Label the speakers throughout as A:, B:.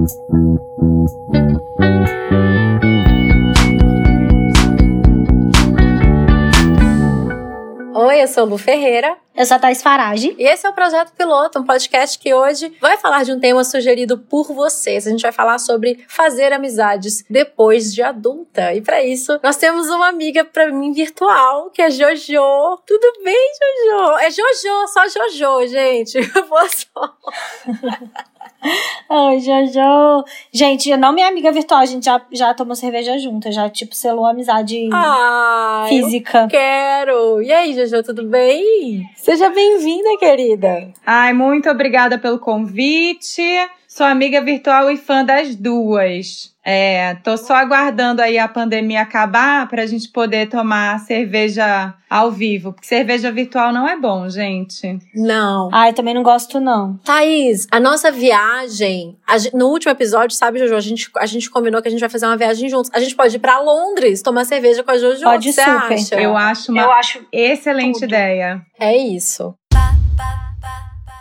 A: Oi, eu sou Lu Ferreira.
B: Eu sou a Thais Farage.
A: E esse é o Projeto Piloto, um podcast que hoje vai falar de um tema sugerido por vocês. A gente vai falar sobre fazer amizades depois de adulta. E para isso, nós temos uma amiga para mim virtual, que é Jojo. Tudo bem, Jojo? É Jojo, só Jojo, gente. Boa sorte.
B: Oi, Jojo. Gente, não minha amiga virtual, a gente já, já tomou cerveja junto, já, tipo, selou amizade
A: ah,
B: física.
A: quero. E aí, Jojo, tudo bem? Seja bem-vinda, querida.
C: Ai, muito obrigada pelo convite. Sou amiga virtual e fã das duas. É, tô só aguardando aí a pandemia acabar pra gente poder tomar cerveja ao vivo, porque cerveja virtual não é bom, gente.
A: Não.
B: Ai, também não gosto não.
A: Thaís, a nossa viagem, a, no último episódio, sabe, Jojo, a gente, a gente combinou que a gente vai fazer uma viagem juntos. A gente pode ir pra Londres tomar cerveja com a Jojo.
B: Pode
A: Você
B: super.
A: acha?
C: Eu acho uma
B: Eu acho
C: excelente
B: tudo.
C: ideia.
A: É isso.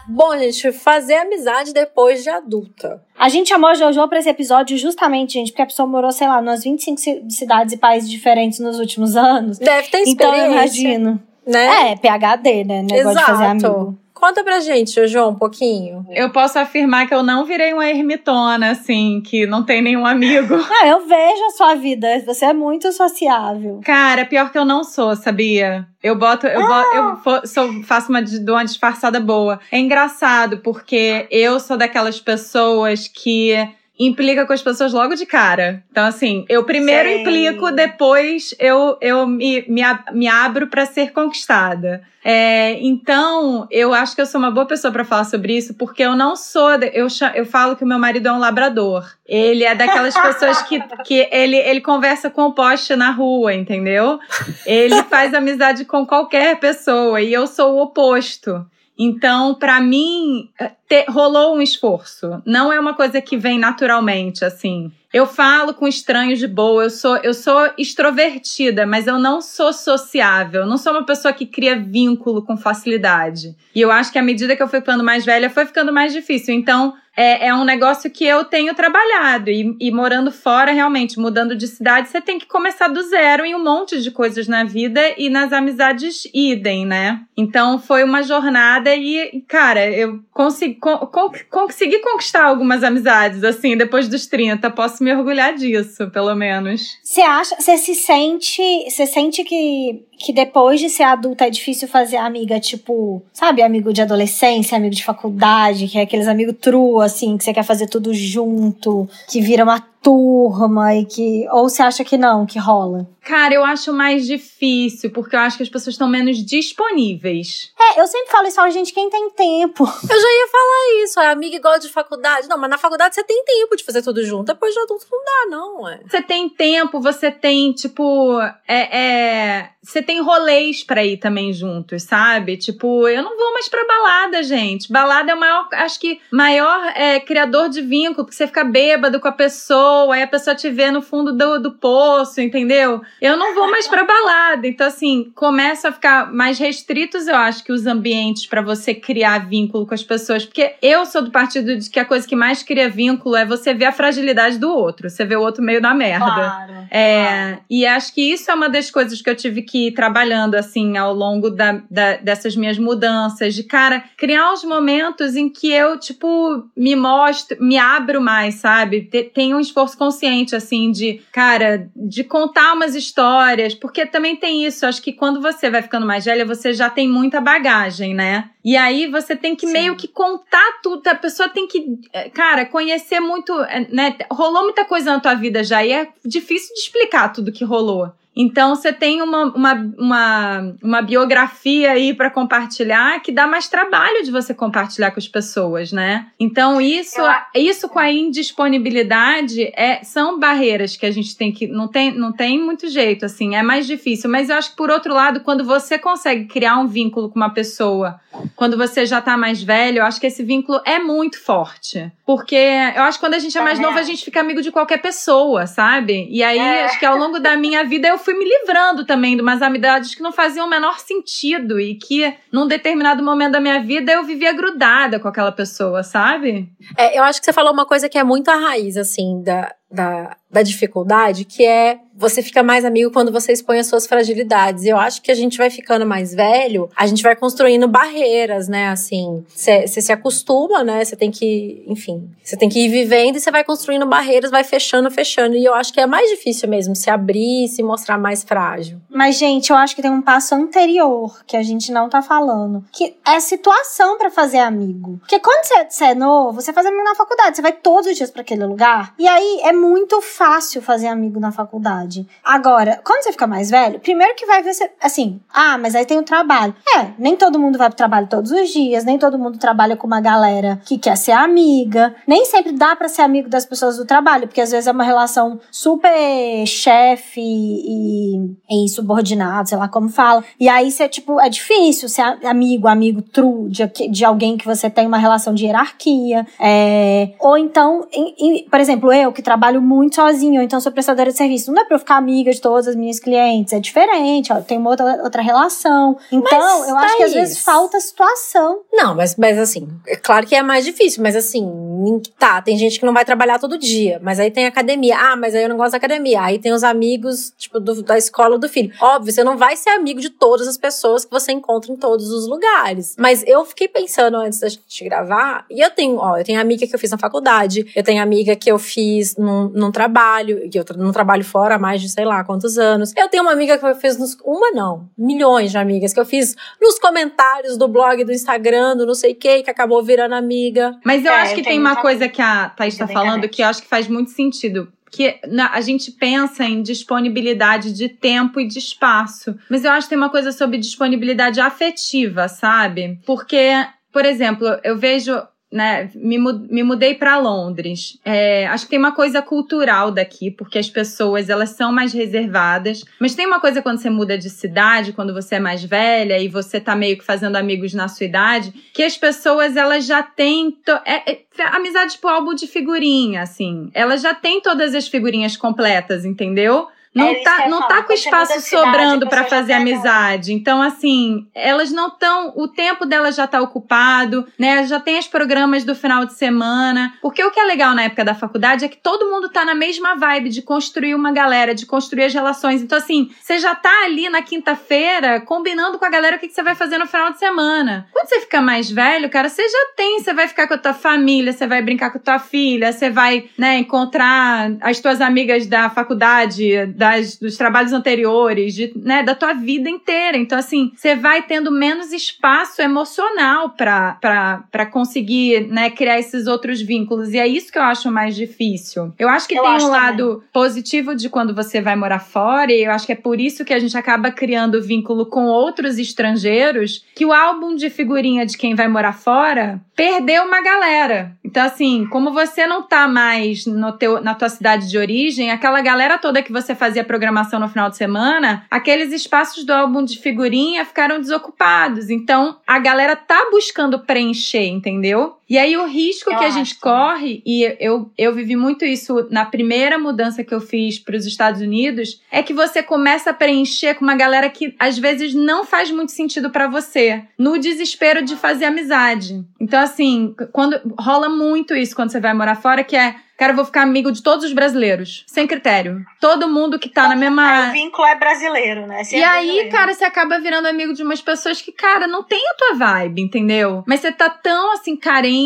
A: Bom, gente, fazer amizade depois de adulta.
B: A gente chamou a Jojo pra esse episódio justamente, gente, porque a pessoa morou, sei lá, umas 25 ci- cidades e países diferentes nos últimos anos.
A: Deve ter
B: Então eu
A: experiência,
B: imagino.
A: né?
B: É, PHD, né? Negócio de fazer amigo.
A: Conta pra gente, Jojo, um pouquinho.
C: Eu posso afirmar que eu não virei uma ermitona, assim, que não tem nenhum amigo.
B: Ah, eu vejo a sua vida. Você é muito sociável.
C: Cara, pior que eu não sou, sabia? Eu boto, eu, boto, eu sou- faço uma, uma disfarçada boa. É engraçado, porque eu sou daquelas pessoas que implica com as pessoas logo de cara. Então, assim, eu primeiro
B: Sei.
C: implico, depois eu, eu me, me, me abro pra ser conquistada. É, então, eu acho que eu sou uma boa pessoa pra falar sobre isso, porque eu não sou. de- Eu, eu falo que o meu marido é um labrador. Ele é daquelas pessoas que, que ele, ele conversa com o poste na rua, entendeu? Ele faz amizade com qualquer pessoa e eu sou o oposto. Então, pra mim, te- rolou um esforço. Não é uma coisa que vem naturalmente, assim. Eu falo com estranhos de boa, eu sou, eu sou extrovertida, mas eu não sou sociável. Não sou uma pessoa que cria vínculo com facilidade. E eu acho que à medida que eu fui ficando mais velha, foi ficando mais difícil. Então, é, é um negócio que eu tenho trabalhado. E, e morando fora, realmente, mudando de cidade, você tem que começar do zero em um monte de coisas na vida e nas amizades idem, né? Então foi uma jornada e, cara, eu consegui, con- con- consegui conquistar algumas amizades, assim, depois dos 30. Posso me orgulhar disso, pelo menos.
B: Você acha, você se sente, você sente que, que depois de ser adulta é difícil fazer amiga, tipo, sabe, amigo de adolescência, amigo de faculdade, que é aqueles amigos true, assim, que você quer fazer tudo junto, que vira uma turma e que. Ou você acha que não, que rola?
C: Cara, eu acho mais difícil, porque eu acho que as pessoas estão menos disponíveis.
B: É, eu sempre falo isso, fala, gente, quem tem tempo?
A: Eu já ia falar isso, é amiga igual de faculdade. Não, mas na faculdade você tem tempo de fazer tudo junto. Depois de adulto não dá, não, é.
C: Você tem tempo, você tem, tipo, é, é, você tem rolês pra ir também juntos, sabe? Tipo, eu não vou mais pra balada, gente. Balada é o maior, acho que, maior é, criador de vínculo, porque você fica bêbado com a pessoa, aí a pessoa te vê no fundo do, do poço, entendeu? Eu não vou mais pra balada. Então, assim, começa a ficar mais restritos, eu acho, que os ambientes pra você criar vínculo com as pessoas. Porque eu sou do partido de que a coisa que mais cria vínculo é você ver a fragilidade do outro. Você vê o outro meio na merda.
B: Claro.
C: É, e acho que isso é uma das coisas que eu tive que ir trabalhando, assim, ao longo da, da- dessas minhas mudanças. De, cara, criar os momentos em que eu, tipo, me mostro, me abro mais, sabe? Te- Tenho um esforço consciente, assim, de, cara, de contar umas histórias. Porque também tem isso. Acho que quando você vai ficando mais velha, você já tem muita bagagem, né? E aí você tem que
B: Sim.
C: meio que contar tudo. A pessoa tem que, eh, cara, conhecer muito, eh, né? Rolou muita coisa na tua vida já e é difícil de explicar tudo que rolou. Então você tem uma, uma, uma, uma biografia aí para compartilhar que dá mais trabalho de você compartilhar com as pessoas, né? Então isso, isso com a indisponibilidade é, são barreiras que a gente tem que não tem, não tem muito jeito assim, é mais difícil. Mas eu acho que por outro lado, quando você consegue criar um vínculo com uma pessoa, quando você já tá mais velho, eu acho que esse vínculo é muito forte. Porque eu acho que quando a gente é mais novo, a gente fica amigo de qualquer pessoa, sabe? E aí,
B: É.
C: acho que ao longo da minha vida eu fui fui me livrando também de umas amizades que não faziam o menor sentido e que num determinado momento da minha vida eu vivia grudada com aquela pessoa, sabe?
A: É, eu acho que você falou uma coisa que é muito a raiz, assim, da, da, da dificuldade, que é você fica mais amigo quando você expõe as suas fragilidades. Eu acho que a gente vai ficando mais velho, a gente vai construindo barreiras, né? Assim, você se acostuma, né? Você tem que, enfim, você tem que ir vivendo e você vai construindo barreiras, vai fechando, fechando. E eu acho que é mais difícil mesmo se abrir, se mostrar mais frágil.
B: Mas, gente, eu acho que tem um passo anterior que a gente não tá falando, que é situação para fazer amigo. Porque quando você é novo, você faz amigo na faculdade, você vai todos os dias para aquele lugar. E aí é muito fácil fazer amigo na faculdade. Agora, quando você fica mais velho, primeiro que vai você, assim, ah, mas aí tem o trabalho. É, nem todo mundo vai pro trabalho todos os dias, nem todo mundo trabalha com uma galera que quer ser amiga. Nem sempre dá para ser amigo das pessoas do trabalho, porque às vezes é uma relação super chefe e, e subordinado, sei lá como fala. E aí você, tipo, é difícil ser amigo, amigo true de, de alguém que você tem uma relação de hierarquia. É, ou então, em, em, por exemplo, eu que trabalho muito sozinho, ou então sou prestadora de serviço. Não dá pra eu ficar amiga de todas as minhas clientes. É diferente, ó, tem uma outra, outra relação. Então, mas, eu acho que às vezes falta situação.
A: Não, mas, mas assim, é claro que é mais difícil, mas assim, tá, tem gente que não vai trabalhar todo dia, mas aí tem academia. Ah, mas aí eu não gosto da academia. Aí tem os amigos, tipo, do, da escola do filho. Óbvio, você não vai ser amigo de todas as pessoas que você encontra em todos os lugares. Mas eu fiquei pensando antes da gente gravar, e eu tenho, ó, eu tenho amiga que eu fiz na faculdade, eu tenho amiga que eu fiz num, num trabalho, que eu não trabalho fora há mais de sei lá quantos anos. Eu tenho uma amiga que eu fiz nos. Uma não, milhões de amigas que eu fiz nos comentários do blog, do Instagram, do não sei o que, que acabou virando amiga.
C: Mas eu é, acho que tem uma coisa que a Thaís tá falando que eu acho que faz muito sentido que a gente pensa em disponibilidade de tempo e de espaço. Mas eu acho que tem uma coisa sobre disponibilidade afetiva, sabe? Porque, por exemplo, eu vejo né, me, mudei para Londres. É, acho que tem uma coisa cultural daqui, porque as pessoas elas são mais reservadas. Mas tem uma coisa quando você muda de cidade, quando você é mais velha e você tá meio que fazendo amigos na sua idade, que as pessoas elas já têm é, é, amizade tipo álbum de figurinha, assim. Elas já têm todas as figurinhas completas, entendeu? Não é tá, não tá com espaço sobrando para fazer amizade. Então, assim, elas não estão. O tempo delas já tá ocupado, né? Já tem os programas do final de semana. Porque o que é legal na época da faculdade é que todo mundo tá na mesma vibe de construir uma galera, de construir as relações. Então, assim, você já tá ali na quinta-feira combinando com a galera o que, que você vai fazer no final de semana. Quando você fica mais velho, cara, você já tem, você vai ficar com a tua família, você vai brincar com a tua filha, você vai, né, encontrar as tuas amigas da faculdade das, dos trabalhos anteriores, de, né, da tua vida inteira. Então, assim, você vai tendo menos espaço emocional para conseguir, né, criar esses outros vínculos. E é isso que eu acho mais difícil. Eu acho que eu tem acho um também. lado positivo de quando você vai morar fora, e eu acho que é por isso que a gente acaba criando vínculo com outros estrangeiros, que o álbum de figurinha de quem vai morar fora perdeu uma galera. Então, assim, como você não tá mais no teu, na tua cidade de origem, aquela galera toda que você faz fazia programação no final de semana, aqueles espaços do álbum de figurinha ficaram desocupados. Então, a galera tá buscando preencher, entendeu? E aí o risco eu que a gente corre, e eu, eu vivi muito isso na primeira mudança que eu fiz para os Estados Unidos, é que você começa a preencher com uma galera que às vezes não faz muito sentido para você, no desespero de fazer amizade. Então assim, quando rola muito isso quando você vai morar fora, que é Cara, eu vou ficar amigo de todos os brasileiros, sem critério. Todo mundo que tá na mesma.
D: É, o vínculo é brasileiro, né?
C: Se e é aí, brasileiro. cara, você acaba virando amigo de umas pessoas que, cara, não tem a tua vibe, entendeu? Mas você tá tão, assim, carente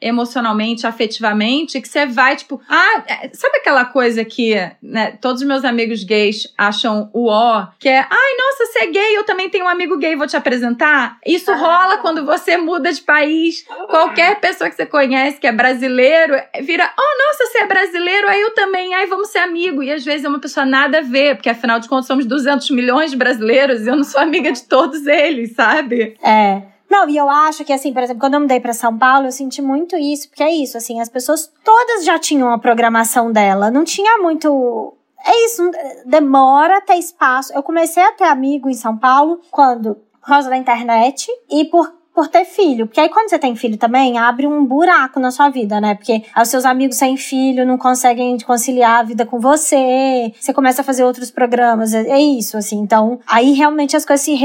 C: emocionalmente, afetivamente, que você vai, tipo, ah, é, sabe aquela coisa que, né, todos os meus amigos gays acham o ó, que é, ai, nossa, você é gay, eu também tenho um amigo gay, vou te apresentar? Isso ah. rola quando você muda de país. Qualquer pessoa que você conhece que é brasileiro vira, oh, oh, nossa, você é brasileiro, aí eu também, aí vamos ser amigo. E às vezes é uma pessoa nada a ver, porque afinal de contas somos 200 milhões de brasileiros e eu não sou amiga de todos eles, sabe?
B: É. Não, e eu acho que, assim, por exemplo, quando eu mudei para São Paulo, eu senti muito isso, porque é isso, assim, as pessoas todas já tinham a programação dela, não tinha muito. É isso, demora ter espaço. Eu comecei a ter amigo em São Paulo quando, por causa da internet, e por por ter filho. Porque aí quando você tem filho também, abre um buraco na sua vida, né? Porque os seus amigos sem filho não conseguem conciliar a vida com você. Você começa a fazer outros programas. É, é isso, assim. Então, aí realmente as coisas se,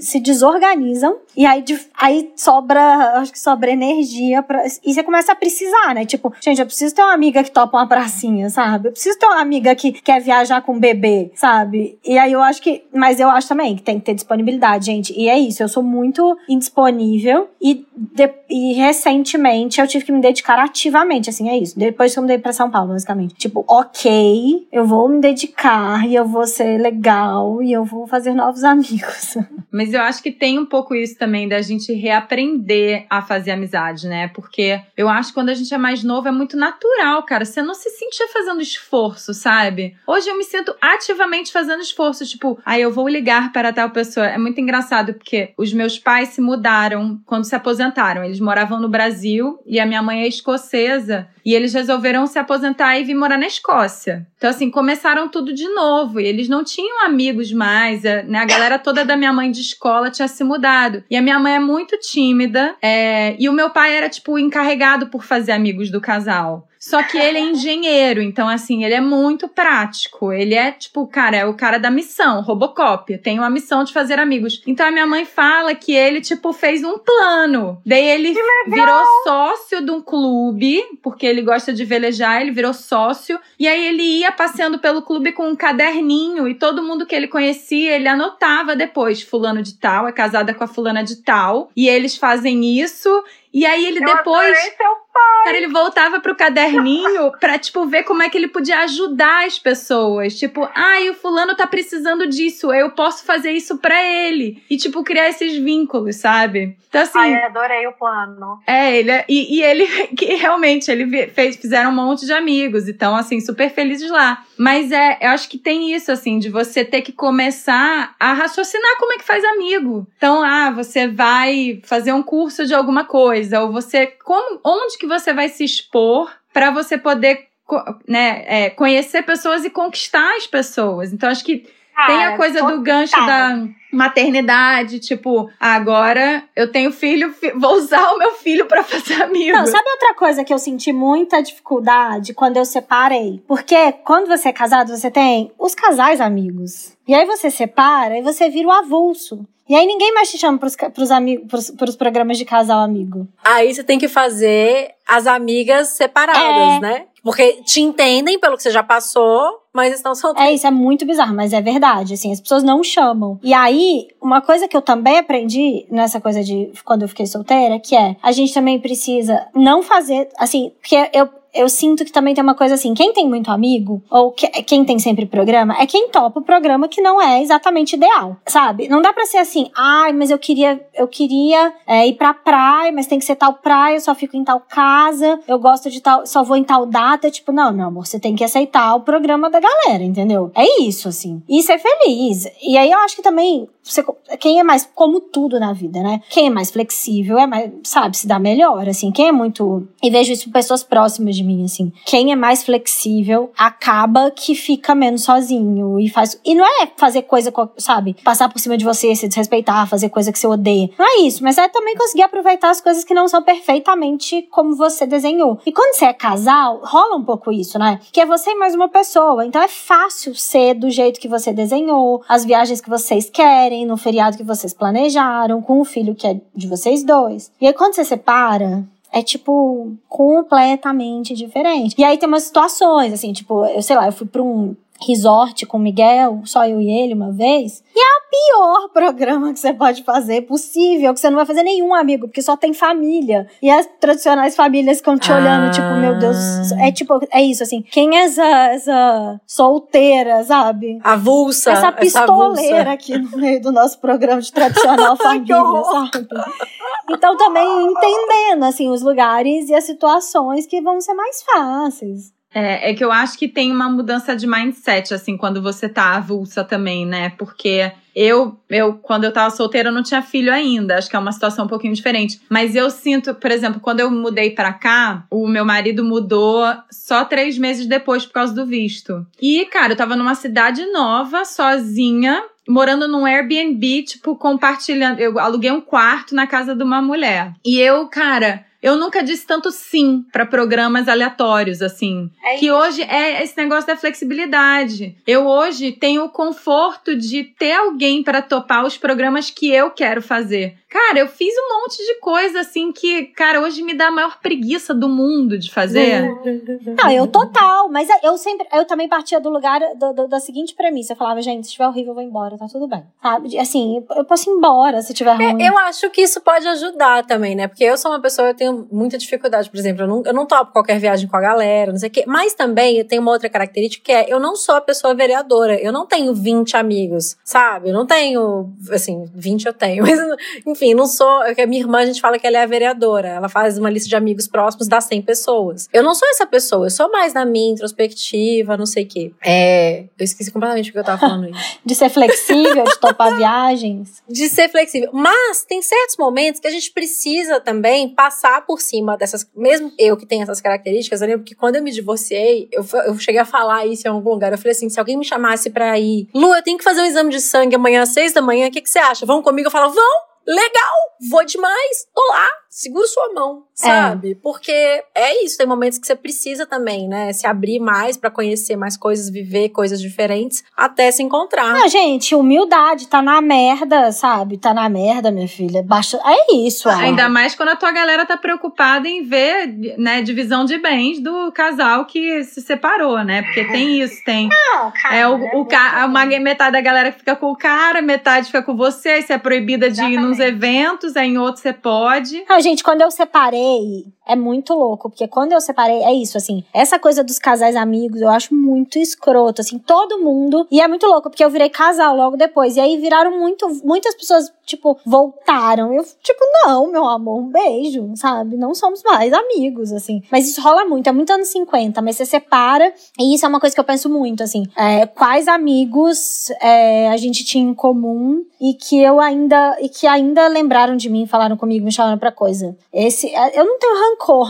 B: se desorganizam. E aí, aí sobra, acho que sobra energia pra, e você começa a precisar, né? Tipo, gente, eu preciso ter uma amiga que topa uma pracinha, sabe? Eu preciso ter uma amiga que quer viajar com um bebê, sabe? E aí eu acho que, mas eu acho também que tem que ter disponibilidade, gente. E é isso, eu sou muito indisponível e, de, e recentemente eu tive que me dedicar ativamente, assim, é isso. Depois que eu mudei pra São Paulo, basicamente. Tipo, ok, eu vou me dedicar e eu vou ser legal e eu vou fazer novos amigos.
C: Mas eu acho que tem um pouco isso também da gente reaprender a fazer amizade, né? Porque eu acho que quando a gente é mais novo é muito natural, cara. Você não se sentia fazendo esforço, sabe? Hoje eu me sinto ativamente fazendo esforço, tipo, aí ah, eu vou ligar para tal pessoa. É muito engraçado porque os meus pais se mudaram quando se aposentaram. Eles moravam no Brasil e a minha mãe é escocesa. E eles resolveram se aposentar e vir morar na Escócia. Então, assim, começaram tudo de novo. E eles não tinham amigos mais, né? A galera toda da minha mãe de escola tinha se mudado. E a minha mãe é muito tímida. É... E o meu pai era, tipo, encarregado por fazer amigos do casal. Só que ele é engenheiro, então assim, ele é muito prático. Ele é tipo, cara, é o cara da missão, Robocop. Tem uma missão de fazer amigos. Então a minha mãe fala que ele tipo fez um plano. Daí ele virou sócio de um clube, porque ele gosta de velejar, ele virou sócio. E aí ele ia passeando pelo clube com um caderninho e todo mundo que ele conhecia, ele anotava depois, fulano de tal é casada com a fulana de tal, e eles fazem isso e aí ele
D: Eu
C: depois.
D: Seu pai.
C: Cara, ele voltava pro caderninho pra, tipo, ver como é que ele podia ajudar as pessoas. Tipo, ai, ah, o fulano tá precisando disso, eu posso fazer isso pra ele. E, tipo, criar esses vínculos, sabe? Então, assim.
D: Ai, adorei o plano.
C: É, ele é, e, e ele que realmente ele fez, fizeram um monte de amigos, então, assim, super felizes lá. Mas é, eu acho que tem isso, assim, de você ter que começar a raciocinar como é que faz amigo. Então, ah, você vai fazer um curso de alguma coisa, ou você. Como, onde que você vai se expor para você poder né, é, conhecer pessoas e conquistar as pessoas. Então, acho que Cara, tem a coisa do gancho da maternidade, tipo, agora eu tenho filho, vou usar o meu filho para fazer amigo.
B: Não, sabe outra coisa que eu senti muita dificuldade quando eu separei? Porque quando você é casado, você tem os casais amigos. E aí você separa e você vira o avulso. E aí ninguém mais te chama pros, pros, amigos, pros, pros programas de casal amigo.
A: Aí você tem que fazer as amigas separadas, é. né? Porque te entendem pelo que você já passou, mas estão solteiros.
B: É, isso é muito bizarro, mas é verdade, assim, as pessoas não chamam. E aí, uma coisa que eu também aprendi nessa coisa de quando eu fiquei solteira, que é, a gente também precisa não fazer, assim, porque eu eu sinto que também tem uma coisa assim, quem tem muito amigo, ou que, quem tem sempre programa, é quem topa o programa que não é exatamente ideal, sabe? Não dá pra ser assim, ai, mas eu queria, eu queria é, ir pra praia, mas tem que ser tal praia, eu só fico em tal casa, eu gosto de tal, só vou em tal data, tipo, não, meu amor, você tem que aceitar o programa da galera, entendeu? É isso, assim. E ser feliz. E aí eu acho que também, você, quem é mais, como tudo na vida, né? Quem é mais flexível, é mais, sabe, se dá melhor, assim. Quem é muito. E vejo isso em pessoas próximas de mim, assim. Quem é mais flexível acaba que fica menos sozinho e faz. E não é fazer coisa, sabe? Passar por cima de você, se desrespeitar, fazer coisa que você odeia. Não é isso, mas é também conseguir aproveitar as coisas que não são perfeitamente como você desenhou. E quando você é casal, rola um pouco isso, né? Que é você e mais uma pessoa. Então é fácil ser do jeito que você desenhou, as viagens que vocês querem, no feriado que vocês planejaram, com o filho que é de vocês dois. E aí quando você separa, é tipo completamente diferente. E aí tem umas situações, assim, tipo, eu sei lá, eu fui pra um resort com o Miguel, só eu e ele uma vez. E é o pior programa que você pode fazer possível, que você não vai fazer nenhum amigo, porque só tem família. E as tradicionais famílias ficam te ah. olhando, tipo, meu Deus, é tipo, é isso assim. Quem é essa, essa solteira, sabe?
A: Avulsa.
B: Essa pistoleira essa aqui no meio do nosso programa de tradicional família, sabe? Então também entendendo assim os lugares e as situações que vão ser mais fáceis.
C: É, é que eu acho que tem uma mudança de mindset, assim, quando você tá avulsa também, né? Porque eu, eu, quando eu tava solteira, eu não tinha filho ainda. Acho que é uma situação um pouquinho diferente. Mas eu sinto, por exemplo, quando eu mudei para cá, o meu marido mudou só três meses depois por causa do visto. E, cara, eu tava numa cidade nova, sozinha, morando num Airbnb, tipo, compartilhando. Eu aluguei um quarto na casa de uma mulher. E eu, cara, eu nunca disse tanto sim para programas aleatórios, assim.
B: É
C: que hoje é esse negócio da flexibilidade. Eu hoje tenho o conforto de ter alguém para topar os programas que eu quero fazer. Cara, eu fiz um monte de coisa assim que, cara, hoje me dá a maior preguiça do mundo de fazer.
B: Não, eu total, mas eu sempre, eu também partia do lugar do, do, da seguinte premissa. Eu falava, gente, se estiver horrível, eu vou embora, tá tudo bem. Sabe? Assim, eu posso ir embora se tiver ruim.
A: É, eu acho que isso pode ajudar também, né? Porque eu sou uma pessoa, eu tenho muita dificuldade, por exemplo, eu não, eu não topo qualquer viagem com a galera, não sei o quê. Mas também eu tenho uma outra característica que é, eu não sou a pessoa vereadora. Eu não tenho 20 amigos, sabe? Eu não tenho, assim, 20 eu tenho, mas enfim, não sou. A minha irmã, a gente fala que ela é a vereadora. Ela faz uma lista de amigos próximos das 100 pessoas. Eu não sou essa pessoa, eu sou mais na minha introspectiva, não sei o quê. É. Eu esqueci completamente o que eu tava falando isso.
B: De ser flexível, de topar viagens.
A: De ser flexível. Mas tem certos momentos que a gente precisa também passar por cima dessas. Mesmo eu que tenho essas características, eu lembro que quando eu me divorciei, eu, eu cheguei a falar isso em algum lugar. Eu falei assim: se alguém me chamasse pra ir, Lu, eu tenho que fazer um exame de sangue amanhã às seis da manhã, o que, que você acha? Vão comigo? Eu falo, vão! Legal, vou demais, tô lá, seguro sua mão, sabe? É. Porque é isso, tem momentos que você precisa também, né? Se abrir mais para conhecer mais coisas, viver coisas diferentes, até se encontrar.
B: Não, gente, humildade, tá na merda, sabe? Tá na merda, minha filha. Baixa... É isso,
C: ah, Ainda mais quando a tua galera tá preocupada em ver, né, divisão de bens do casal que se separou, né? Porque tem isso, tem.
B: Não, cara.
C: É o, o ca... uma metade da galera fica com o cara, metade fica com você, aí você é proibida de Exatamente. ir nos eventos, aí em outros você pode.
B: Não, gente, quando eu separei, é muito louco, porque quando eu separei, é isso, assim, essa coisa dos casais amigos, eu acho muito escroto, assim, todo mundo. E é muito louco, porque eu virei casal logo depois. E aí viraram muito, muitas pessoas, tipo, voltaram. Eu, tipo, não, meu amor, um beijo, sabe? Não somos mais amigos, assim. Mas isso rola muito, é muito anos 50, mas você separa, e isso é uma coisa que eu penso muito, assim. É, quais amigos é, a gente tinha em comum e que eu ainda, e que ainda lembraram de mim, falaram comigo, me chamaram pra coisa. Esse, é, eu não tenho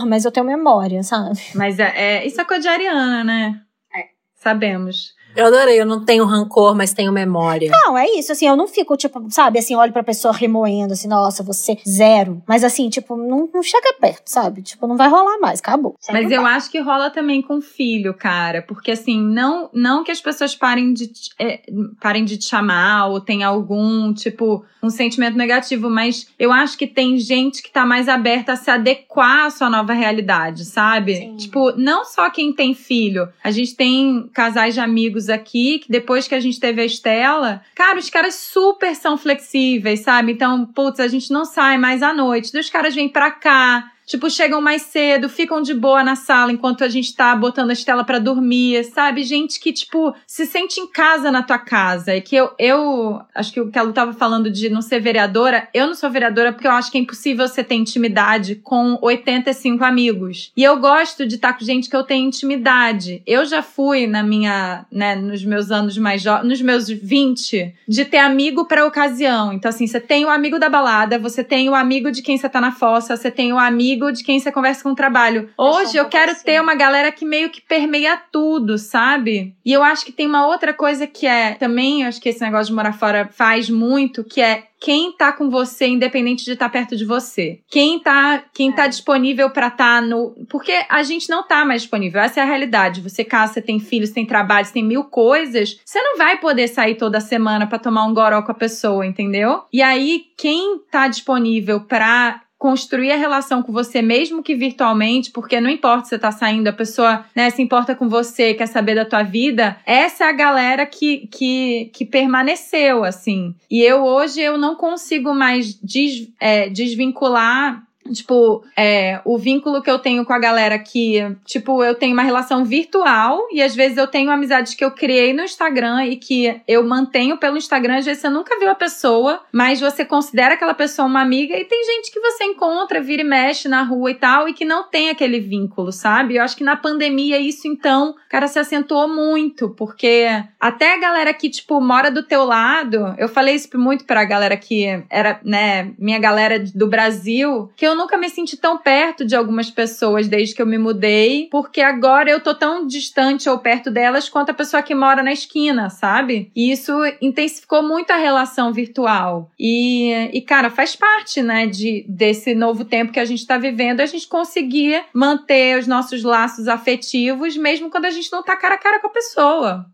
B: mas eu tenho memória, sabe?
C: Mas é, é isso é coisa de Ariana, né?
B: É.
C: Sabemos.
A: Eu adorei, eu não tenho rancor, mas tenho memória.
B: Não, é isso, assim, eu não fico, tipo, sabe, assim, olho pra pessoa remoendo, assim, nossa, você zero. Mas assim, tipo, não, não chega perto, sabe? Tipo, não vai rolar mais, acabou.
C: Mas eu acho que rola também com filho, cara. Porque assim, não, não que as pessoas parem de, é, parem de te chamar ou tem algum, tipo, um sentimento negativo, mas eu acho que tem gente que tá mais aberta a se adequar à sua nova realidade, sabe?
B: Sim.
C: Tipo, não só quem tem filho. A gente tem casais de amigos aqui que depois que a gente teve a Estela, cara, os caras super são flexíveis, sabe? Então, putz, a gente não sai mais à noite. Os caras vêm pra cá, Tipo, chegam mais cedo, ficam de boa na sala enquanto a gente tá botando a Estela para dormir, sabe? Gente que, tipo, se sente em casa na tua casa. E que eu, eu acho que o que a Lu tava falando de não ser vereadora, eu não sou vereadora porque eu acho que é impossível você ter intimidade com 85 amigos. E eu gosto de estar tá com gente que eu tenho intimidade. Eu já fui na minha, né, nos meus anos mais jovens, nos meus 20, de ter amigo pra ocasião. Então, assim, você tem o amigo da balada, você tem o amigo de quem você tá na fossa, você tem o amigo amigo de quem você conversa com o trabalho. Hoje eu quero ter uma galera que meio que permeia tudo, sabe? E eu acho que tem uma outra coisa que é também, acho que esse negócio de morar fora faz muito, que é quem tá com você, independente de estar tá perto de você. Quem tá, quem tá é. disponível para estar tá no. Porque a gente não tá mais disponível. Essa é a realidade. Você casa, você tem filhos, tem trabalho, você tem mil coisas. Você não vai poder sair toda semana para tomar um goró com a pessoa, entendeu? E aí, quem tá disponível para construir a relação com você, mesmo que virtualmente, porque não importa se você tá saindo, a pessoa né, se importa com você, quer saber da tua vida, essa é a galera que, que, que permaneceu, assim. E eu hoje eu não consigo mais des, é, desvincular Tipo, é, o vínculo que eu tenho com a galera que, tipo, eu tenho uma relação virtual e às vezes eu tenho amizades que eu criei no Instagram e que eu mantenho pelo Instagram. Às vezes você nunca viu a pessoa, mas você considera aquela pessoa uma amiga e tem gente que você encontra, vira e mexe na rua e tal e que não tem aquele vínculo, sabe? Eu acho que na pandemia isso então, cara, se acentuou muito, porque até a galera que, tipo, mora do teu lado, eu falei isso muito pra galera que era, né, minha galera do Brasil, que eu eu nunca me senti tão perto de algumas pessoas desde que eu me mudei, porque agora eu tô tão distante ou perto delas quanto a pessoa que mora na esquina, sabe? E isso intensificou muito a relação virtual. E, e cara, faz parte, né, de, desse novo tempo que a gente tá vivendo, a gente conseguir manter os nossos laços afetivos, mesmo quando a gente não tá cara a cara com a pessoa.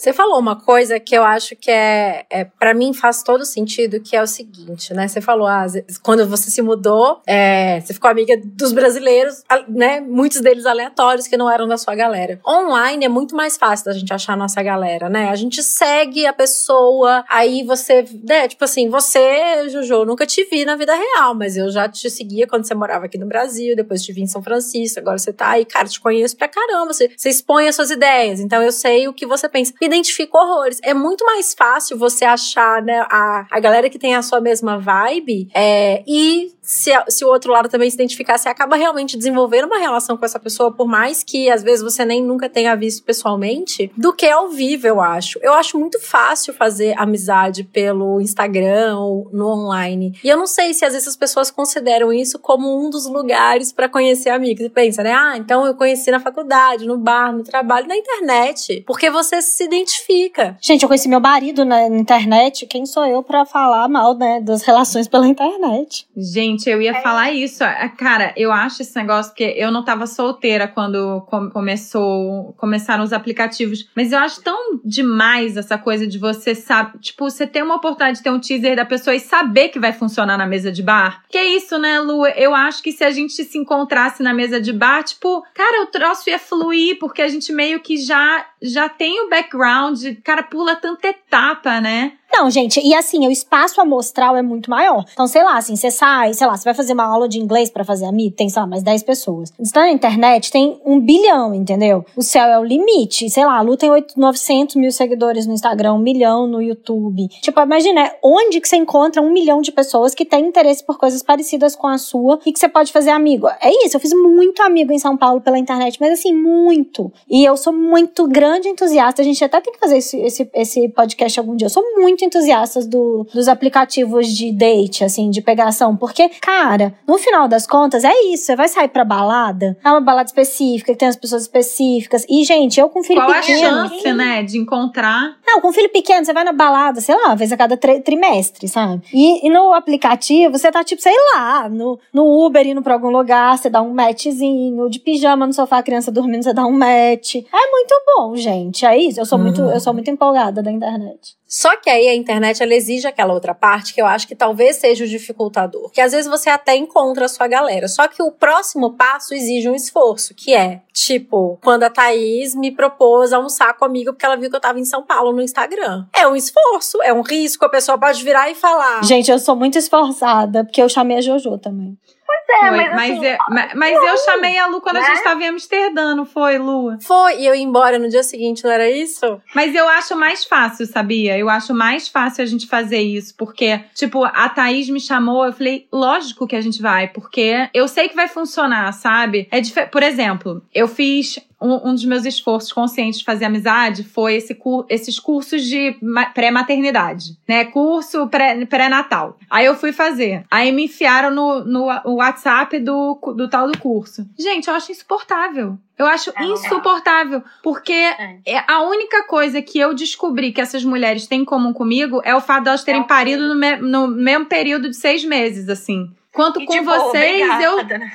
A: Você falou uma coisa que eu acho que é, é para mim faz todo sentido, que é o seguinte, né? Você falou, ah, quando você se mudou, é, você ficou amiga dos brasileiros, né? Muitos deles aleatórios que não eram da sua galera. Online é muito mais fácil da gente achar a nossa galera, né? A gente segue a pessoa, aí você, né? Tipo assim, você, Jojo, nunca te vi na vida real, mas eu já te seguia quando você morava aqui no Brasil, depois te vi em São Francisco, agora você tá aí, cara, te conheço pra caramba, você, você expõe as suas ideias, então eu sei o que você pensa. E identifico horrores. É muito mais fácil você achar, né, a, a galera que tem a sua mesma vibe é, e se, se o outro lado também se identificar, você acaba realmente desenvolvendo uma relação com essa pessoa, por mais que às vezes você nem nunca tenha visto pessoalmente, do que ao vivo, eu acho. Eu acho muito fácil fazer amizade pelo Instagram ou no online. E eu não sei se às vezes as pessoas consideram isso como um dos lugares para conhecer amigos. Você pensa, né? Ah, então eu conheci na faculdade, no bar, no trabalho, na internet. Porque você se identifica.
B: Gente, eu conheci meu marido na internet. Quem sou eu para falar mal, né, das relações pela internet?
C: Gente, Eu ia é. falar isso. Cara, eu acho esse negócio porque eu não tava solteira quando começou, começaram os aplicativos. Mas eu acho tão demais essa coisa de você sabe, tipo, você ter uma oportunidade de ter um teaser da pessoa e saber que vai funcionar na mesa de bar. Que é isso, né, Lu? Eu acho que se a gente se encontrasse na mesa de bar, tipo, cara, o troço ia fluir, porque a gente meio que já já tem o background, cara, pula tanta etapa, né?
B: Não, gente, e assim, o espaço amostral é muito maior. Então, sei lá, assim, você sai, sei lá, você vai fazer uma aula de inglês para fazer amigo, tem, sei lá, mais 10 pessoas. Você tá na internet, tem um bilhão, entendeu? O céu é o limite. Sei lá, a Lu tem 8, 900 mil seguidores no Instagram, um milhão no YouTube. Tipo, imagina, onde que você encontra um milhão de pessoas que têm interesse por coisas parecidas com a sua e que você pode fazer amigo? É isso, eu fiz muito amigo em São Paulo pela internet, mas assim, muito. E eu sou muito grande entusiasta, a gente até tem que fazer esse, esse, esse podcast algum dia. Eu sou muito muito entusiastas do, dos aplicativos de date, assim, de pegação. Porque, cara, no final das contas, é isso. Você vai sair pra balada, é uma balada específica, que tem as pessoas específicas. E, gente, eu com filho
C: Qual
B: pequeno.
C: Qual a chance, né, de encontrar?
B: Não, com filho pequeno, você vai na balada, sei lá, uma vez a cada trimestre, sabe? E, e, no aplicativo, você tá, tipo, sei lá, no, no Uber indo pra algum lugar, você dá um matchzinho, de pijama no sofá, a criança dormindo, você dá um match. É muito bom, gente. É isso. Eu sou, uhum. muito, eu sou muito empolgada da internet.
A: Só que aí a internet ela exige aquela outra parte que eu acho que talvez seja o dificultador. Que às vezes você até encontra a sua galera. Só que o próximo passo exige um esforço, que é, tipo, quando a Thaís me propôs almoçar comigo porque ela viu que eu tava em São Paulo no Instagram. É um esforço, é um risco, a pessoa pode virar e falar.
B: Gente, eu sou muito esforçada, porque eu chamei a Jojo também.
D: Pois é, mas, mas, assim,
C: eu, mas, mas eu chamei a Lu quando né? a gente estava em Amsterdã, não foi, Lu?
A: Foi, e eu ia embora no dia seguinte, não era isso?
C: Mas eu acho mais fácil, sabia? Eu acho mais fácil a gente fazer isso, porque, tipo, a Thaís me chamou, eu falei, lógico que a gente vai, porque eu sei que vai funcionar, sabe? É Por exemplo, eu fiz um, um, dos meus esforços conscientes de fazer amizade foi esse cur esses cursos de pré-maternidade, né? Curso pré-natal. Aí eu fui fazer. Aí me enfiaram no, no WhatsApp do, do tal do curso. Gente, eu acho insuportável. Eu acho é, insuportável, porque é. é. a única coisa que eu descobri que essas mulheres têm em comum comigo é o fato de elas terem parido no, me no mesmo período de seis meses, assim. Quanto e, com tipo, vocês, obrigada, eu. Né?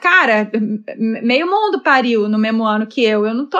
C: Cara, meio mundo pariu no mesmo ano que eu. Eu não tô.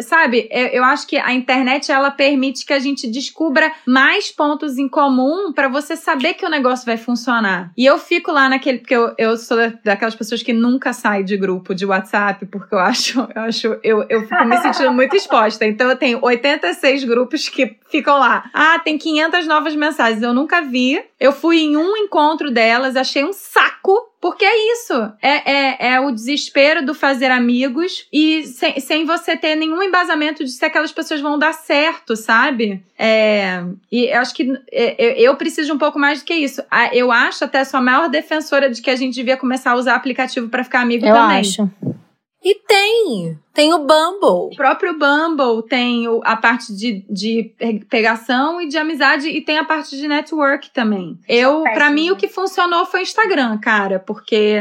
C: Sabe? Eu, eu acho que a internet ela permite que a gente descubra mais pontos em comum para você saber que o negócio vai funcionar. E eu fico lá naquele. Porque eu, eu sou daquelas pessoas que nunca saem de grupo de WhatsApp, porque eu acho. Eu, acho, eu, eu fico me sentindo muito exposta. Então eu tenho 86 grupos que ficam lá. Ah, tem 500 novas mensagens. Eu nunca vi. Eu fui em um encontro delas, achei um saco porque é isso. É, é, é, o desespero do fazer amigos e sem, sem você ter nenhum embasamento de se aquelas pessoas vão dar certo, sabe? É, e eu acho que é, eu preciso de um pouco mais do que isso. Eu acho até sua maior defensora de que a gente devia começar a usar aplicativo para ficar amigo
B: eu
C: também.
B: Acho.
A: E tem. Tem o Bumble.
C: O próprio Bumble tem a parte de, de pegação e de amizade e tem a parte de network também. Eu, para mim, o que funcionou foi o Instagram, cara, porque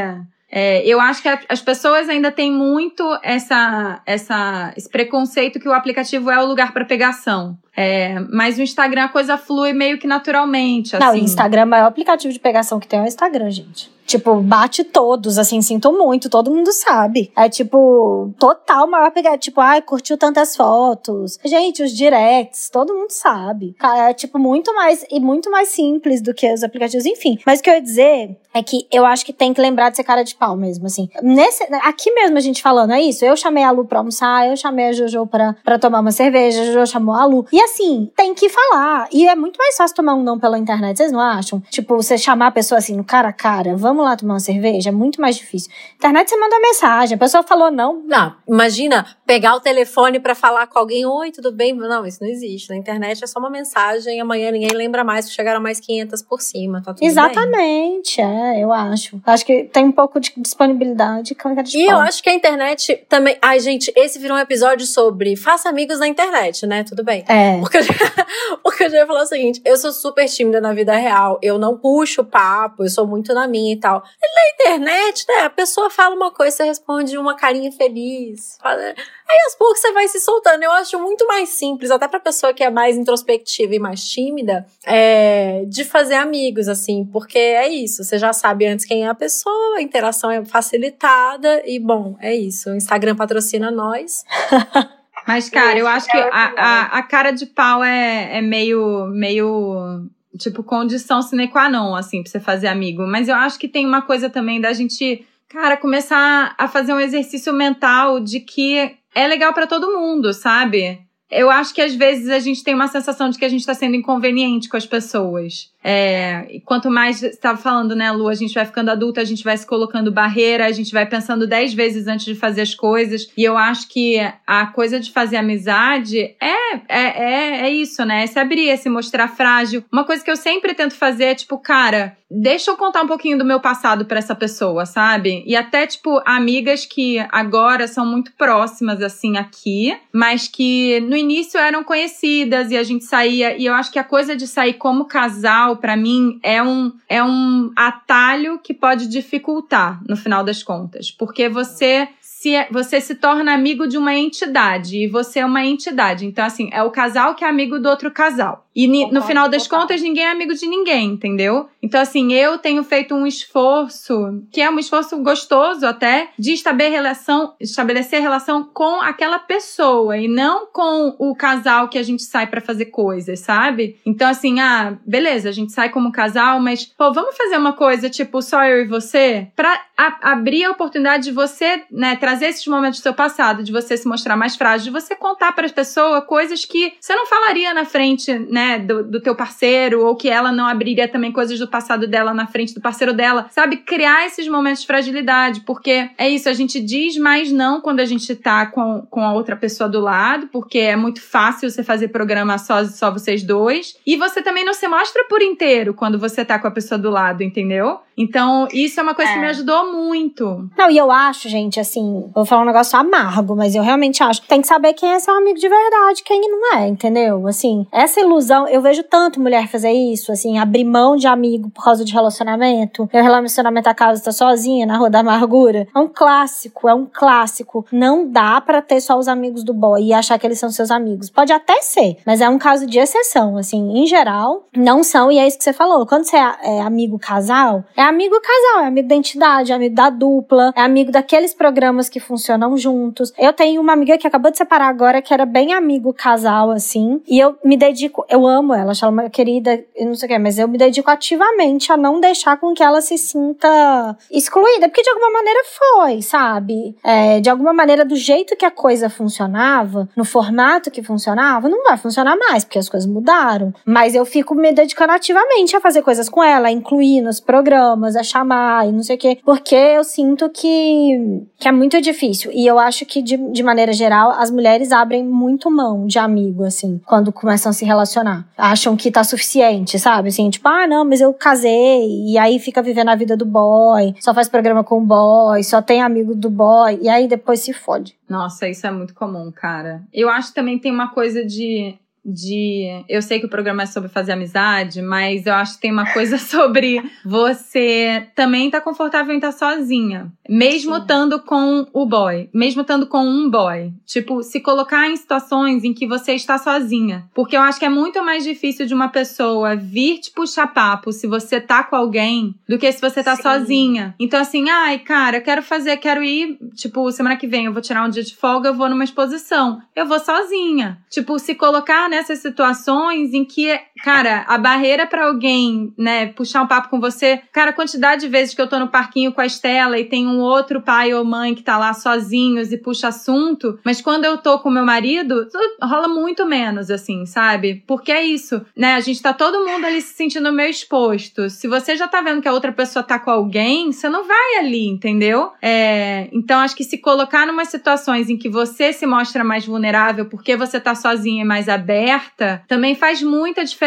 C: é, eu acho que a, as pessoas ainda têm muito essa, essa, esse preconceito que o aplicativo é o lugar para pegação. É, mas o Instagram a coisa flui meio que naturalmente. Assim.
B: Não, o Instagram, o maior aplicativo de pegação que tem é o Instagram, gente. Tipo, bate todos, assim, sinto muito, todo mundo sabe. É tipo, total maior pegada. Tipo, ai, curtiu tantas fotos. Gente, os directs, todo mundo sabe. É tipo, muito mais e muito mais simples do que os aplicativos, enfim. Mas o que eu ia dizer é que eu acho que tem que lembrar de ser cara de pau mesmo, assim. Nesse, aqui mesmo a gente falando, é isso. Eu chamei a Lu pra almoçar, eu chamei a Jojo pra, pra tomar uma cerveja, a Jojo chamou a Lu. E assim, tem que falar. E é muito mais fácil tomar um não pela internet, vocês não acham? Tipo, você chamar a pessoa assim, no cara a cara, vamos lá tomar uma cerveja? É muito mais difícil. Internet você manda uma mensagem, a pessoa falou não.
A: Não, imagina pegar o telefone para falar com alguém, oi, tudo bem? Não, isso não existe. Na internet é só uma mensagem, amanhã ninguém lembra mais, chegaram mais 500 por cima, tá tudo
B: Exatamente,
A: bem.
B: é, eu acho. Acho que tem um pouco de disponibilidade.
A: De e eu acho que a internet também. Ai, gente, esse virou um episódio sobre faça amigos na internet, né? Tudo bem.
B: É.
A: Porque, porque eu já ia falar o seguinte: eu sou super tímida na vida real, eu não puxo papo, eu sou muito na minha e tal tal. E na internet, né, a pessoa fala uma coisa, você responde uma carinha feliz. Fala... Aí aos poucos você vai se soltando. Eu acho muito mais simples, até pra pessoa que é mais introspectiva e mais tímida, é, de fazer amigos, assim, porque é isso. Você já sabe antes quem é a pessoa, a interação é facilitada e, bom, é isso. O Instagram patrocina nós.
C: Mas, cara, eu acho que a, a, a cara de pau é, é meio, meio tipo, condição sine qua non, assim, pra você fazer amigo. Mas eu acho que tem uma coisa também da gente, cara, começar a fazer um exercício mental de que é legal para todo mundo, sabe? Eu acho que às vezes a gente tem uma sensação de que a gente está sendo inconveniente com as pessoas. É, quanto mais estava falando, né, Lu, a gente vai ficando adulta, a gente vai se colocando barreira, a gente vai pensando dez vezes antes de fazer as coisas. E eu acho que a coisa de fazer amizade é, é, é, é isso, né? É se abrir, é se mostrar frágil. Uma coisa que eu sempre tento fazer é, tipo, cara, deixa eu contar um pouquinho do meu passado para essa pessoa, sabe? E até, tipo, amigas que agora são muito próximas, assim, aqui, mas que no início eram conhecidas e a gente saía. E eu acho que a coisa de sair como casal para mim, é um, é um atalho que pode dificultar, no final das contas. Porque você se, você se torna amigo de uma entidade e você é uma entidade. Então, assim, é o casal que é amigo do outro casal. E no final das contas, ninguém é amigo de ninguém, entendeu? Então, assim, eu tenho feito um esforço, que é um esforço gostoso até, de estabelecer relação, estabelecer relação com aquela pessoa e não com o casal que a gente sai para fazer coisas, sabe? Então, assim, ah, beleza, a gente sai como casal, mas, pô, vamos fazer uma coisa tipo só eu e você? Pra a, abrir a oportunidade de você, né, trazer esses momentos do seu passado, de você se mostrar mais frágil, de você contar para as pessoas coisas que você não falaria na frente, né? Do, do teu parceiro, ou que ela não abriria também coisas do passado dela na frente do parceiro dela, sabe? Criar esses momentos de fragilidade, porque é isso, a gente diz mais não quando a gente tá com, com a outra pessoa do lado, porque é muito fácil você fazer programa só, só vocês dois, e você também não se mostra por inteiro quando você tá com a pessoa do lado, entendeu? Então, isso é uma coisa é. que me ajudou muito.
B: Não, e eu acho, gente, assim, vou falar um negócio amargo, mas eu realmente acho, tem que saber quem é seu amigo de verdade, quem não é, entendeu? Assim, essa ilusão então, eu vejo tanto mulher fazer isso, assim, abrir mão de amigo por causa de relacionamento. Meu relacionamento a casa tá sozinha na rua da amargura. É um clássico, é um clássico. Não dá para ter só os amigos do boy e achar que eles são seus amigos. Pode até ser, mas é um caso de exceção, assim, em geral, não são, e é isso que você falou. Quando você é, é amigo casal, é amigo casal, é amigo da entidade, é amigo da dupla, é amigo daqueles programas que funcionam juntos. Eu tenho uma amiga que acabou de separar agora, que era bem amigo casal, assim, e eu me dedico, eu amo ela, acho ela uma querida não sei o que, mas eu me dedico ativamente a não deixar com que ela se sinta excluída, porque de alguma maneira foi, sabe? É, de alguma maneira, do jeito que a coisa funcionava, no formato que funcionava, não vai funcionar mais, porque as coisas mudaram. Mas eu fico me dedicando ativamente a fazer coisas com ela, a incluir nos programas, a chamar e não sei o que, porque eu sinto que, que é muito difícil. E eu acho que, de, de maneira geral, as mulheres abrem muito mão de amigo, assim, quando começam a se relacionar relacionar. Acham que tá suficiente, sabe? Assim, tipo, ah, não, mas eu casei, e aí fica vivendo a vida do boy, só faz programa com o boy, só tem amigo do boy, e aí depois se fode.
C: Nossa, isso é muito comum, cara. Eu acho que também tem uma coisa de de. Eu sei que o programa é sobre fazer amizade, mas eu acho que tem uma coisa sobre você também estar tá confortável em estar tá sozinha. Mesmo estando com o boy. Mesmo estando com um boy. Tipo, se colocar em situações em que você está sozinha. Porque eu acho que é muito mais difícil de uma pessoa vir te puxar papo se você tá com alguém do que se você tá Sim. sozinha. Então, assim, ai, cara, eu quero fazer, quero ir. Tipo, semana que vem eu vou tirar um dia de folga, eu vou numa exposição. Eu vou sozinha. Tipo, se colocar, né? Nessas situações em que, cara, a barreira para alguém, né, puxar um papo com você, cara, a quantidade de vezes que eu tô no parquinho com a Estela e tem um outro pai ou mãe que tá lá sozinhos e puxa assunto, mas quando eu tô com meu marido, rola muito menos, assim, sabe? Porque é isso, né? A gente tá todo mundo ali se sentindo meio exposto. Se você já tá vendo que a outra pessoa tá com alguém, você não vai ali, entendeu? É, então acho que se colocar numa situações em que você se mostra mais vulnerável porque você tá sozinha e mais aberta, também faz muita diferença.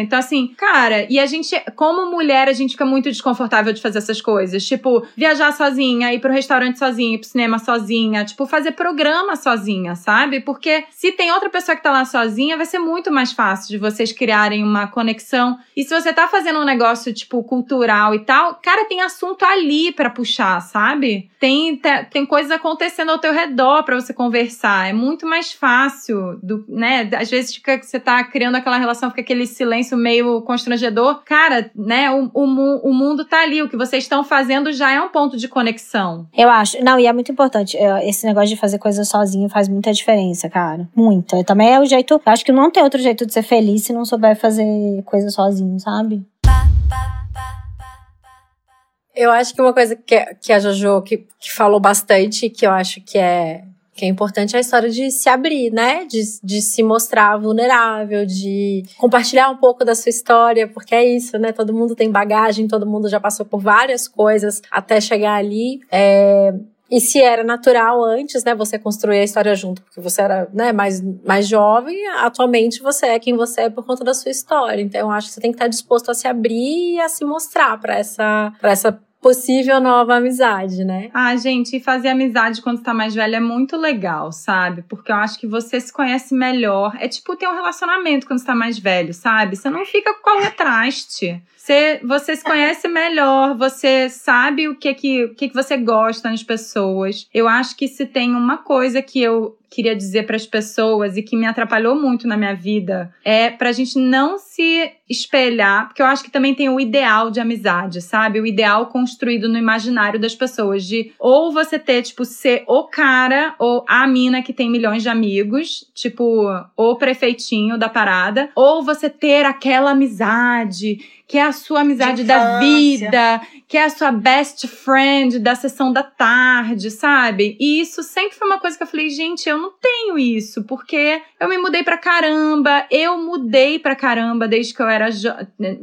C: Então, assim, cara, e a gente, como mulher, a gente fica muito desconfortável de fazer essas coisas. Tipo, viajar sozinha, ir pro restaurante sozinha, ir pro cinema sozinha, tipo, fazer programa sozinha, sabe? Porque se tem outra pessoa que tá lá sozinha, vai ser muito mais fácil de vocês criarem uma conexão. E se você tá fazendo um negócio, tipo, cultural e tal, cara, tem assunto ali para puxar, sabe? Tem, tem coisas acontecendo ao teu redor para você conversar. É muito mais fácil do, né? Às vezes fica, você tá criando aquela relação, fica aquele silêncio meio constrangedor. Cara, né, o, o, o mundo tá ali, o que vocês estão fazendo já é um ponto de conexão.
B: Eu acho. Não, e é muito importante. Esse negócio de fazer coisas sozinho faz muita diferença, cara. Muita. Também é o jeito. Eu acho que não tem outro jeito de ser feliz se não souber fazer coisas sozinho, sabe?
A: Eu acho que uma coisa que, que a Jojo que, que falou bastante, que eu acho que é que é importante a história de se abrir, né? De, de se mostrar vulnerável, de compartilhar um pouco da sua história, porque é isso, né? Todo mundo tem bagagem, todo mundo já passou por várias coisas até chegar ali. É, e se era natural antes, né, você construir a história junto, porque você era, né, mais, mais jovem, atualmente você é quem você é por conta da sua história. Então, eu acho que você tem que estar disposto a se abrir e a se mostrar para essa, pra essa possível nova amizade, né?
C: Ah, gente, fazer amizade quando tá mais velha é muito legal, sabe? Porque eu acho que você se conhece melhor. É tipo ter um relacionamento quando você tá mais velho, sabe? Você não fica com qualquer traste. Você, você se conhece melhor, você sabe o que que, o que que você gosta nas pessoas. Eu acho que se tem uma coisa que eu queria dizer para as pessoas e que me atrapalhou muito na minha vida é para a gente não se espelhar, porque eu acho que também tem o ideal de amizade, sabe? O ideal construído no imaginário das pessoas de ou você ter tipo ser o cara ou a mina que tem milhões de amigos, tipo o prefeitinho da parada, ou você ter aquela amizade que é a sua amizade da vida, que é a sua best friend da sessão da tarde, sabe? E isso sempre foi uma coisa que eu falei, gente, eu não tenho isso, porque eu me mudei pra caramba, eu mudei pra caramba desde que eu era,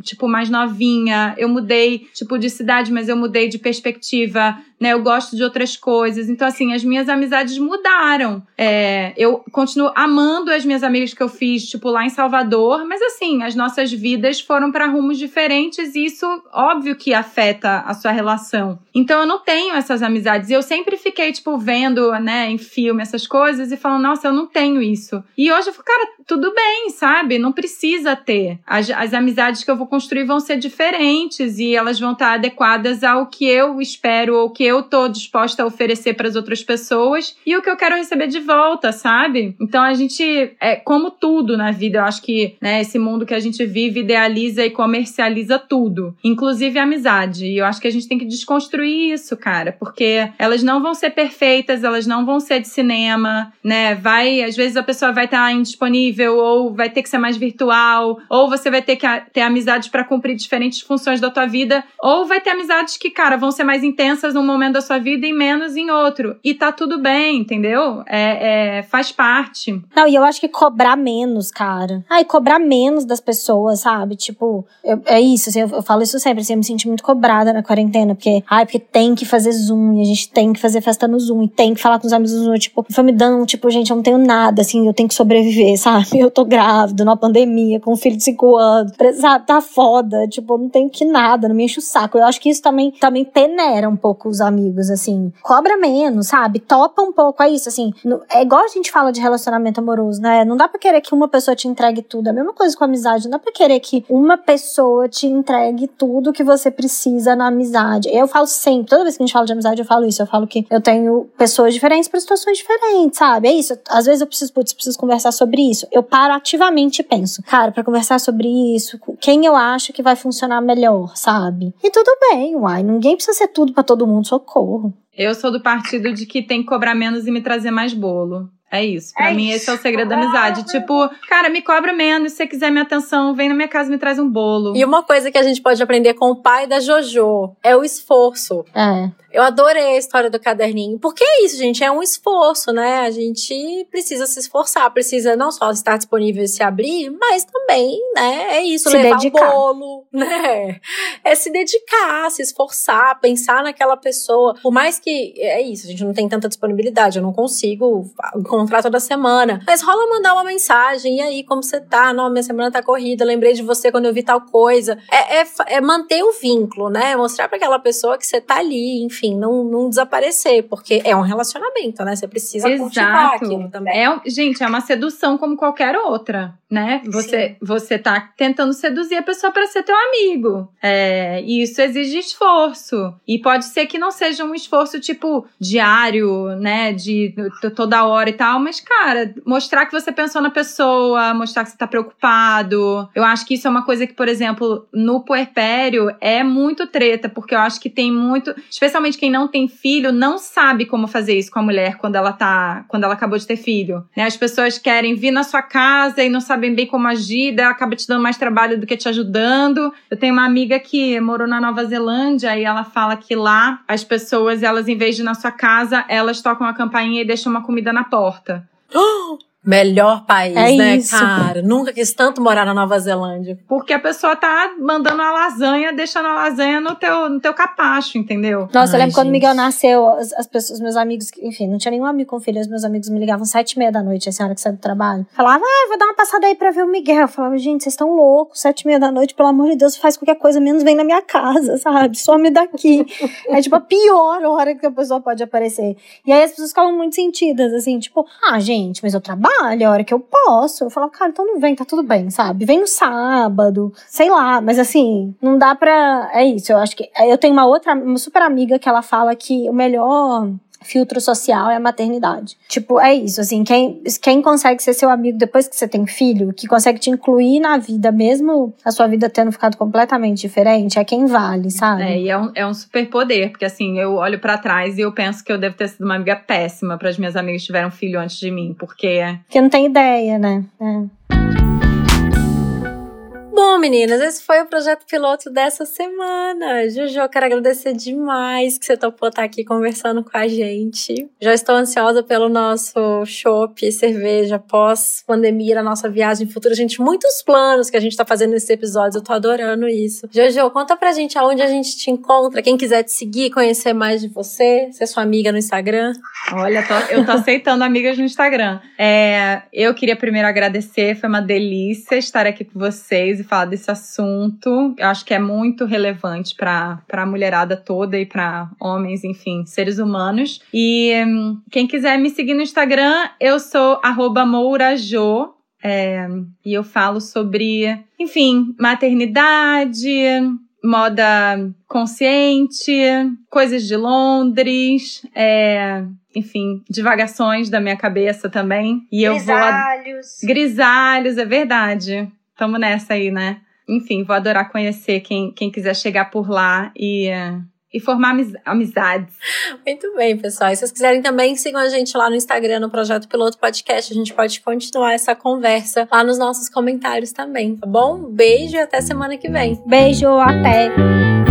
C: tipo, mais novinha. Eu mudei, tipo, de cidade, mas eu mudei de perspectiva né? Eu gosto de outras coisas. Então, assim, as minhas amizades mudaram. É, eu continuo amando as minhas amigas que eu fiz, tipo, lá em Salvador, mas assim, as nossas vidas foram para rumos diferentes e isso, óbvio que afeta a sua relação. Então, eu não tenho essas amizades. E eu sempre fiquei, tipo, vendo, né, em filme essas coisas e falando, nossa, eu não tenho isso. E hoje eu fico, cara, tudo bem, sabe? Não precisa ter. As, as amizades que eu vou construir vão ser diferentes e elas vão estar adequadas ao que eu espero ou que eu tô disposta a oferecer para as outras pessoas e o que eu quero receber de volta, sabe? Então a gente é como tudo na vida, eu acho que, né, esse mundo que a gente vive idealiza e comercializa tudo, inclusive a amizade. E eu acho que a gente tem que desconstruir isso, cara, porque elas não vão ser perfeitas, elas não vão ser de cinema, né? Vai, às vezes a pessoa vai estar tá indisponível ou vai ter que ser mais virtual, ou você vai ter que ter amizades para cumprir diferentes funções da tua vida, ou vai ter amizades que, cara, vão ser mais intensas num momento da sua vida e menos em outro. E tá tudo bem, entendeu? É, é faz parte.
B: Não, e eu acho que cobrar menos, cara. Ai, cobrar menos das pessoas, sabe? Tipo, eu, é isso, assim, eu, eu, falo isso sempre, assim, eu me senti muito cobrada na quarentena, porque, ai, porque tem que fazer Zoom, e a gente tem que fazer festa no Zoom, e tem que falar com os amigos no Zoom, tipo, dando, tipo, gente, eu não tenho nada, assim, eu tenho que sobreviver, sabe? Eu tô grávida, numa pandemia, com um filho de cinco anos, sabe? Tá foda, tipo, não tenho que nada, não me enche o saco. Eu acho que isso também, também peneira um pouco os amigos, assim. Cobra menos, sabe? Topa um pouco, é isso, assim. É igual a gente fala de relacionamento amoroso, né? Não dá pra querer que uma pessoa te entregue tudo. É a mesma coisa com a amizade. Não dá pra querer que uma pessoa te entregue tudo que você precisa na amizade. Eu falo sempre, toda vez que a gente fala de amizade, eu falo isso. Eu falo que eu tenho pessoas diferentes para situações diferentes, sabe? É isso. Às vezes eu preciso, putz, preciso conversar sobre isso. Eu paro ativamente e penso, cara, para conversar sobre isso, quem eu acho que vai funcionar melhor, sabe? E tudo bem, uai. Ninguém precisa ser tudo para todo mundo, socorro.
C: Eu sou do partido de que tem que cobrar menos e me trazer mais bolo. É isso. Pra é mim, isso. esse é o segredo da amizade. Tipo, cara, me cobra menos. Se você quiser minha atenção, vem na minha casa e me traz um bolo.
A: E uma coisa que a gente pode aprender com o pai da JoJo é o esforço.
B: É.
A: Eu adorei a história do caderninho. Porque é isso, gente, é um esforço, né? A gente precisa se esforçar, precisa não só estar disponível e se abrir, mas também, né? É isso, se levar dedicar. o bolo, né? É se dedicar, se esforçar, pensar naquela pessoa. Por mais que é isso, a gente não tem tanta disponibilidade, eu não consigo encontrar toda semana. Mas rola mandar uma mensagem, e aí, como você tá? Não, minha semana tá corrida, lembrei de você quando eu vi tal coisa. É, é, é manter o vínculo, né? Mostrar para aquela pessoa que você tá ali, enfim enfim, não, não desaparecer, porque é um relacionamento, né? Você precisa Exato. cultivar aquilo também.
C: É, gente, é uma sedução como qualquer outra, né? Você, você tá tentando seduzir a pessoa para ser teu amigo. É, e isso exige esforço. E pode ser que não seja um esforço, tipo, diário, né? De toda hora e tal, mas, cara, mostrar que você pensou na pessoa, mostrar que você tá preocupado. Eu acho que isso é uma coisa que, por exemplo, no puerpério é muito treta, porque eu acho que tem muito, especialmente quem não tem filho, não sabe como fazer isso com a mulher quando ela tá, quando ela acabou de ter filho. Né? As pessoas querem vir na sua casa e não sabem bem como agir, acaba te dando mais trabalho do que te ajudando. Eu tenho uma amiga que morou na Nova Zelândia e ela fala que lá as pessoas, elas em vez de ir na sua casa, elas tocam a campainha e deixam uma comida na porta.
A: Melhor país, é né, isso. cara? Nunca quis tanto morar na Nova Zelândia.
C: Porque a pessoa tá mandando a lasanha, deixando a lasanha no teu, no teu capacho, entendeu?
B: Nossa, Ai, eu lembro gente. quando o Miguel nasceu, as, as pessoas, meus amigos, enfim, não tinha nenhum amigo com filho, os meus amigos me ligavam sete e meia da noite, a hora que saiu do trabalho. Falava, ah, vou dar uma passada aí pra ver o Miguel. Eu falava, gente, vocês estão loucos, sete e meia da noite, pelo amor de Deus, faz qualquer coisa, menos vem na minha casa, sabe? Some daqui. é tipo a pior hora que a pessoa pode aparecer. E aí as pessoas ficavam muito sentidas, assim, tipo, ah, gente, mas eu trabalho, a hora que eu posso. Eu falo, cara, então não vem, tá tudo bem, sabe? Vem no sábado, sei lá, mas assim, não dá pra. É isso, eu acho que. Eu tenho uma outra, uma super amiga que ela fala que o melhor filtro social é a maternidade. Tipo, é isso, assim, quem, quem consegue ser seu amigo depois que você tem filho, que consegue te incluir na vida, mesmo a sua vida tendo ficado completamente diferente, é quem vale, sabe?
C: É, e é um, é um super poder, porque assim, eu olho para trás e eu penso que eu devo ter sido uma amiga péssima para as minhas amigas que tiveram filho antes de mim, porque...
B: Porque não tem ideia, né? É.
A: Bom, meninas, esse foi o projeto piloto dessa semana. Juju, eu quero agradecer demais que você topou estar aqui conversando com a gente. Já estou ansiosa pelo nosso shopping, cerveja pós-pandemia, a nossa viagem futura. Gente, muitos planos que a gente está fazendo nesses episódios, eu tô adorando isso. Jojo, conta pra gente aonde a gente te encontra, quem quiser te seguir, conhecer mais de você, ser sua amiga no Instagram.
C: Olha, tô, eu tô aceitando amigas no Instagram. É, eu queria primeiro agradecer, foi uma delícia estar aqui com vocês falar desse assunto. Eu acho que é muito relevante para a mulherada toda e para homens, enfim, seres humanos. E hum, quem quiser me seguir no Instagram, eu sou mourajo. É, e eu falo sobre, enfim, maternidade, moda consciente, coisas de Londres, é, enfim, divagações da minha cabeça também.
D: E Grisalhos.
C: eu vou. Grisalhos, é verdade. Tamo nessa aí, né? Enfim, vou adorar conhecer quem, quem quiser chegar por lá e, e formar amiz amizades.
A: Muito bem, pessoal. E se vocês quiserem também, sigam a gente lá no Instagram, no Projeto Piloto Podcast. A gente pode continuar essa conversa lá nos nossos comentários também, tá bom? Beijo e até semana que vem.
B: Beijo, até!